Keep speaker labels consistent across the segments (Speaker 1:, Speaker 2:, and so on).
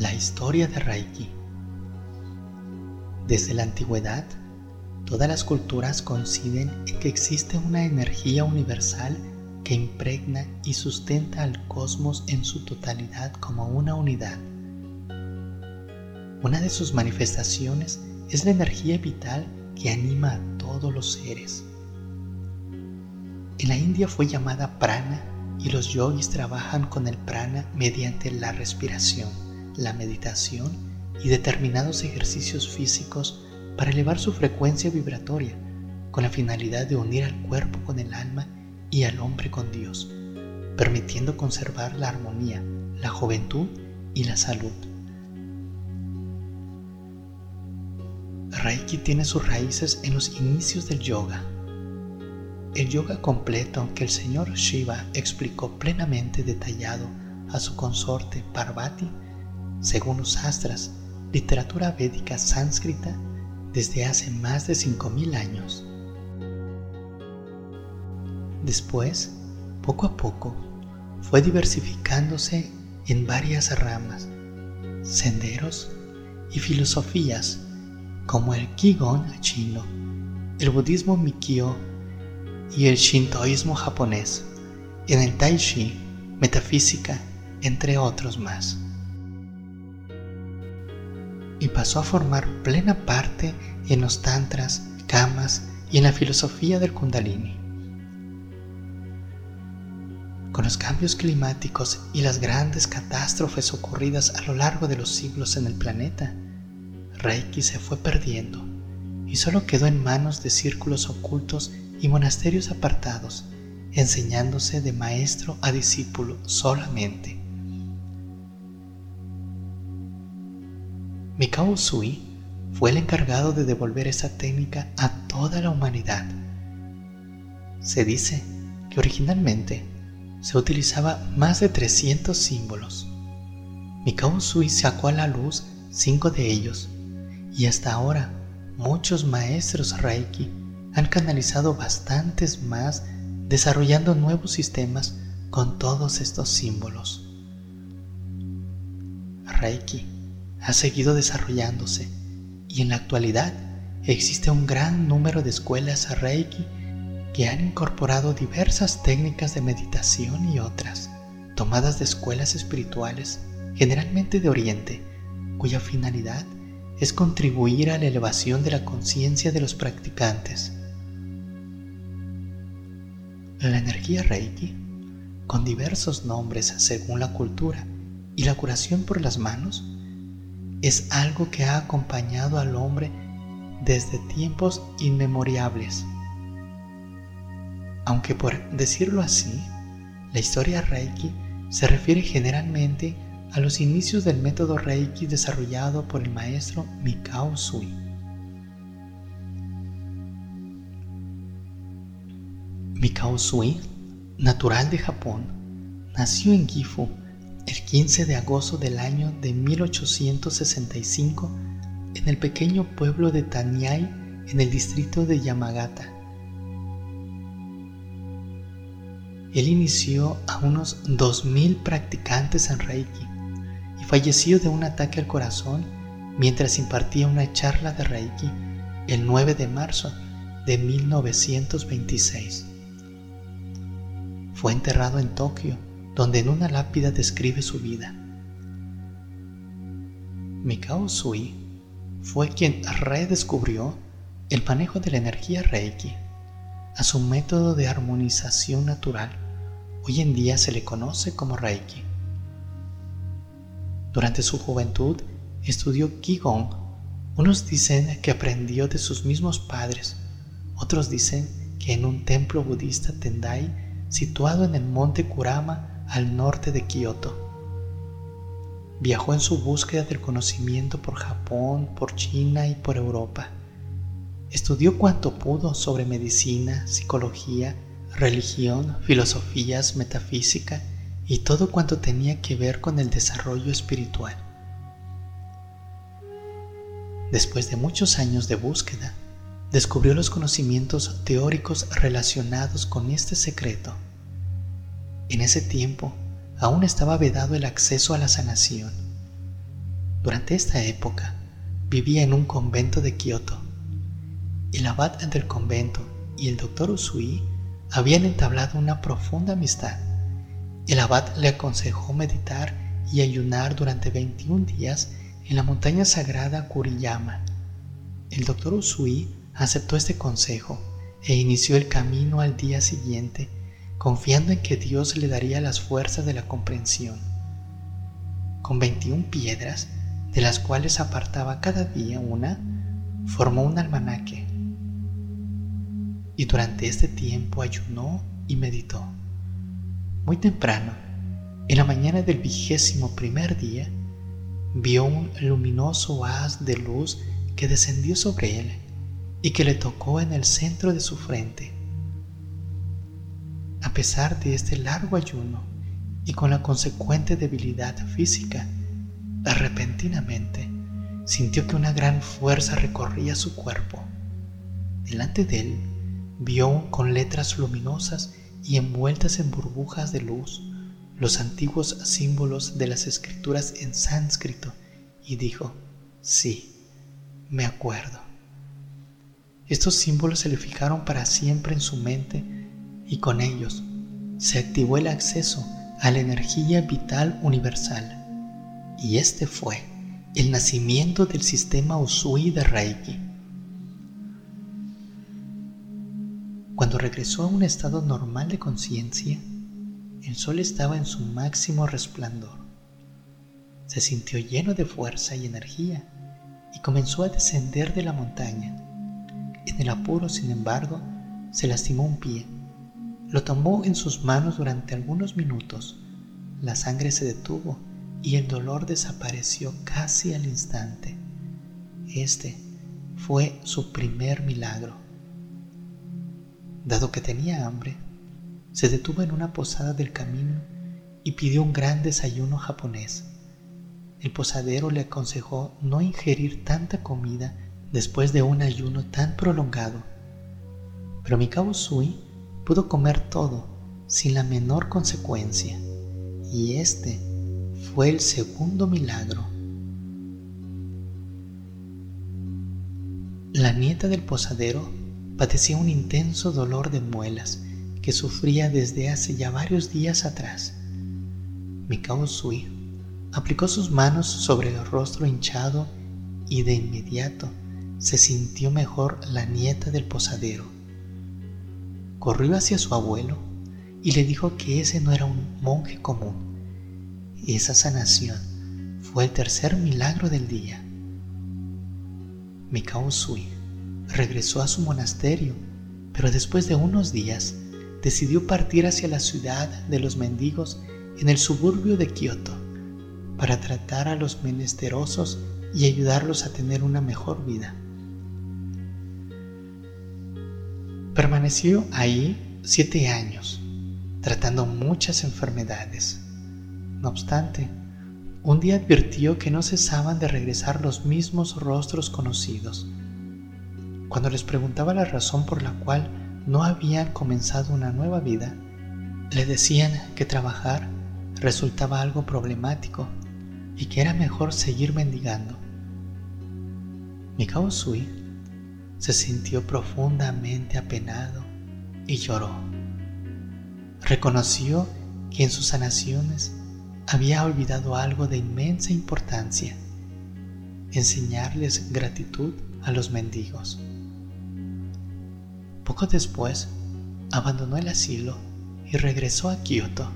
Speaker 1: La historia de Reiki. Desde la antigüedad, todas las culturas coinciden en que existe una energía universal que impregna y sustenta al cosmos en su totalidad como una unidad. Una de sus manifestaciones es la energía vital que anima a todos los seres. En la India fue llamada prana y los yogis trabajan con el prana mediante la respiración la meditación y determinados ejercicios físicos para elevar su frecuencia vibratoria con la finalidad de unir al cuerpo con el alma y al hombre con Dios, permitiendo conservar la armonía, la juventud y la salud. Reiki tiene sus raíces en los inicios del yoga. El yoga completo que el señor Shiva explicó plenamente detallado a su consorte Parvati según los astras, literatura védica sánscrita desde hace más de 5.000 años. Después, poco a poco, fue diversificándose en varias ramas, senderos y filosofías como el Qigong chino, el budismo Mikyo y el shintoísmo japonés, en el Tai Chi, metafísica, entre otros más y pasó a formar plena parte en los tantras, kamas y en la filosofía del kundalini. Con los cambios climáticos y las grandes catástrofes ocurridas a lo largo de los siglos en el planeta, Reiki se fue perdiendo y solo quedó en manos de círculos ocultos y monasterios apartados, enseñándose de maestro a discípulo solamente. Mikao Sui fue el encargado de devolver esa técnica a toda la humanidad. Se dice que originalmente se utilizaba más de 300 símbolos. Mikao Sui sacó a la luz cinco de ellos y hasta ahora muchos maestros Reiki han canalizado bastantes más desarrollando nuevos sistemas con todos estos símbolos. Reiki ha seguido desarrollándose y en la actualidad existe un gran número de escuelas Reiki que han incorporado diversas técnicas de meditación y otras, tomadas de escuelas espirituales, generalmente de Oriente, cuya finalidad es contribuir a la elevación de la conciencia de los practicantes. La energía Reiki, con diversos nombres según la cultura, y la curación por las manos, es algo que ha acompañado al hombre desde tiempos inmemoriales. Aunque por decirlo así, la historia Reiki se refiere generalmente a los inicios del método Reiki desarrollado por el maestro Mikao Sui. Mikao Sui, natural de Japón, nació en Gifu el 15 de agosto del año de 1865 en el pequeño pueblo de Tanyai en el distrito de Yamagata. Él inició a unos 2.000 practicantes en Reiki y falleció de un ataque al corazón mientras impartía una charla de Reiki el 9 de marzo de 1926. Fue enterrado en Tokio donde en una lápida describe su vida. Mikao Sui fue quien redescubrió el manejo de la energía Reiki a su método de armonización natural. Hoy en día se le conoce como Reiki. Durante su juventud estudió Qigong. Unos dicen que aprendió de sus mismos padres, otros dicen que en un templo budista Tendai situado en el monte Kurama al norte de Kioto. Viajó en su búsqueda del conocimiento por Japón, por China y por Europa. Estudió cuanto pudo sobre medicina, psicología, religión, filosofías, metafísica y todo cuanto tenía que ver con el desarrollo espiritual. Después de muchos años de búsqueda, descubrió los conocimientos teóricos relacionados con este secreto en ese tiempo aún estaba vedado el acceso a la sanación. Durante esta época vivía en un convento de Kioto. El abad del convento y el doctor Usui habían entablado una profunda amistad. El abad le aconsejó meditar y ayunar durante 21 días en la montaña sagrada Kuriyama. El doctor Usui aceptó este consejo e inició el camino al día siguiente, confiando en que Dios le daría las fuerzas de la comprensión. Con 21 piedras, de las cuales apartaba cada día una, formó un almanaque. Y durante este tiempo ayunó y meditó. Muy temprano, en la mañana del vigésimo primer día, vio un luminoso haz de luz que descendió sobre él y que le tocó en el centro de su frente. A pesar de este largo ayuno y con la consecuente debilidad física, repentinamente sintió que una gran fuerza recorría su cuerpo. Delante de él vio con letras luminosas y envueltas en burbujas de luz los antiguos símbolos de las escrituras en sánscrito y dijo, sí, me acuerdo. Estos símbolos se le fijaron para siempre en su mente y con ellos se activó el acceso a la energía vital universal. Y este fue el nacimiento del sistema Usui de Reiki. Cuando regresó a un estado normal de conciencia, el sol estaba en su máximo resplandor. Se sintió lleno de fuerza y energía y comenzó a descender de la montaña. En el apuro, sin embargo, se lastimó un pie. Lo tomó en sus manos durante algunos minutos. La sangre se detuvo y el dolor desapareció casi al instante. Este fue su primer milagro. Dado que tenía hambre, se detuvo en una posada del camino y pidió un gran desayuno japonés. El posadero le aconsejó no ingerir tanta comida después de un ayuno tan prolongado, pero Mikao Sui pudo comer todo sin la menor consecuencia, y este fue el segundo milagro. La nieta del posadero padecía un intenso dolor de muelas que sufría desde hace ya varios días atrás. Mikao Sui aplicó sus manos sobre el rostro hinchado y de inmediato se sintió mejor la nieta del posadero. Corrió hacia su abuelo y le dijo que ese no era un monje común. Esa sanación fue el tercer milagro del día. Mikao Sui regresó a su monasterio, pero después de unos días decidió partir hacia la ciudad de los mendigos en el suburbio de Kioto para tratar a los menesterosos y ayudarlos a tener una mejor vida. Permaneció ahí siete años, tratando muchas enfermedades. No obstante, un día advirtió que no cesaban de regresar los mismos rostros conocidos. Cuando les preguntaba la razón por la cual no habían comenzado una nueva vida, le decían que trabajar resultaba algo problemático y que era mejor seguir mendigando. Mikao Sui se sintió profundamente apenado y lloró. Reconoció que en sus sanaciones había olvidado algo de inmensa importancia, enseñarles gratitud a los mendigos. Poco después, abandonó el asilo y regresó a Kioto,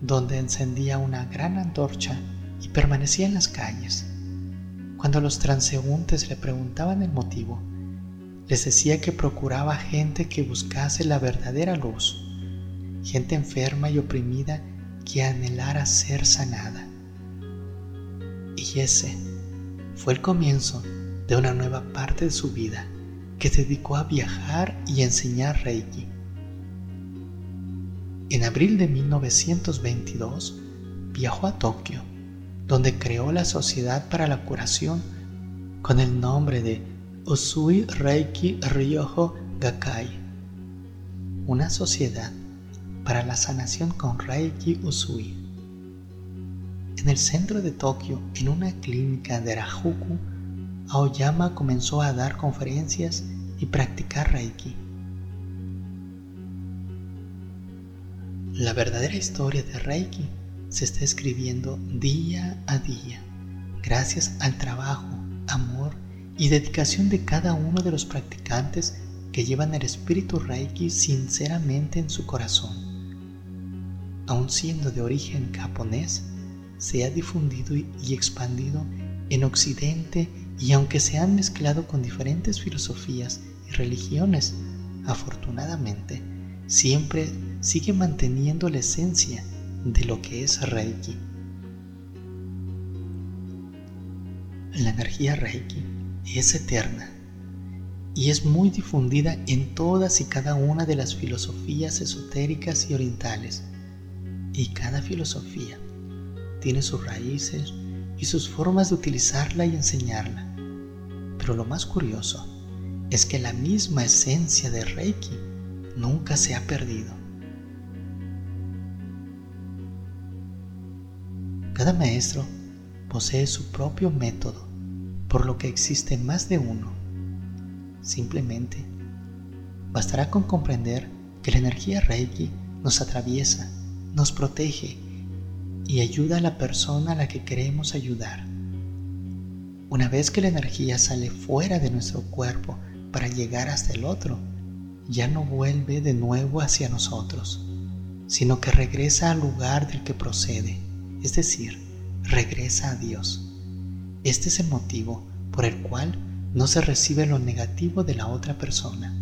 Speaker 1: donde encendía una gran antorcha y permanecía en las calles. Cuando los transeúntes le preguntaban el motivo, les decía que procuraba gente que buscase la verdadera luz, gente enferma y oprimida que anhelara ser sanada. Y ese fue el comienzo de una nueva parte de su vida que se dedicó a viajar y enseñar Reiki. En abril de 1922 viajó a Tokio, donde creó la Sociedad para la Curación con el nombre de Usui Reiki Ryoho Gakai, una sociedad para la sanación con Reiki Usui. En el centro de Tokio, en una clínica de Arajuku, Aoyama comenzó a dar conferencias y practicar Reiki. La verdadera historia de Reiki se está escribiendo día a día, gracias al trabajo, amor y dedicación de cada uno de los practicantes que llevan el espíritu Reiki sinceramente en su corazón. Aun siendo de origen japonés, se ha difundido y expandido en Occidente y aunque se han mezclado con diferentes filosofías y religiones, afortunadamente, siempre sigue manteniendo la esencia de lo que es Reiki. La energía Reiki es eterna y es muy difundida en todas y cada una de las filosofías esotéricas y orientales. Y cada filosofía tiene sus raíces y sus formas de utilizarla y enseñarla. Pero lo más curioso es que la misma esencia de Reiki nunca se ha perdido. Cada maestro posee su propio método, por lo que existe más de uno. Simplemente, bastará con comprender que la energía Reiki nos atraviesa, nos protege y ayuda a la persona a la que queremos ayudar. Una vez que la energía sale fuera de nuestro cuerpo para llegar hasta el otro, ya no vuelve de nuevo hacia nosotros, sino que regresa al lugar del que procede, es decir, regresa a Dios. Este es el motivo por el cual no se recibe lo negativo de la otra persona.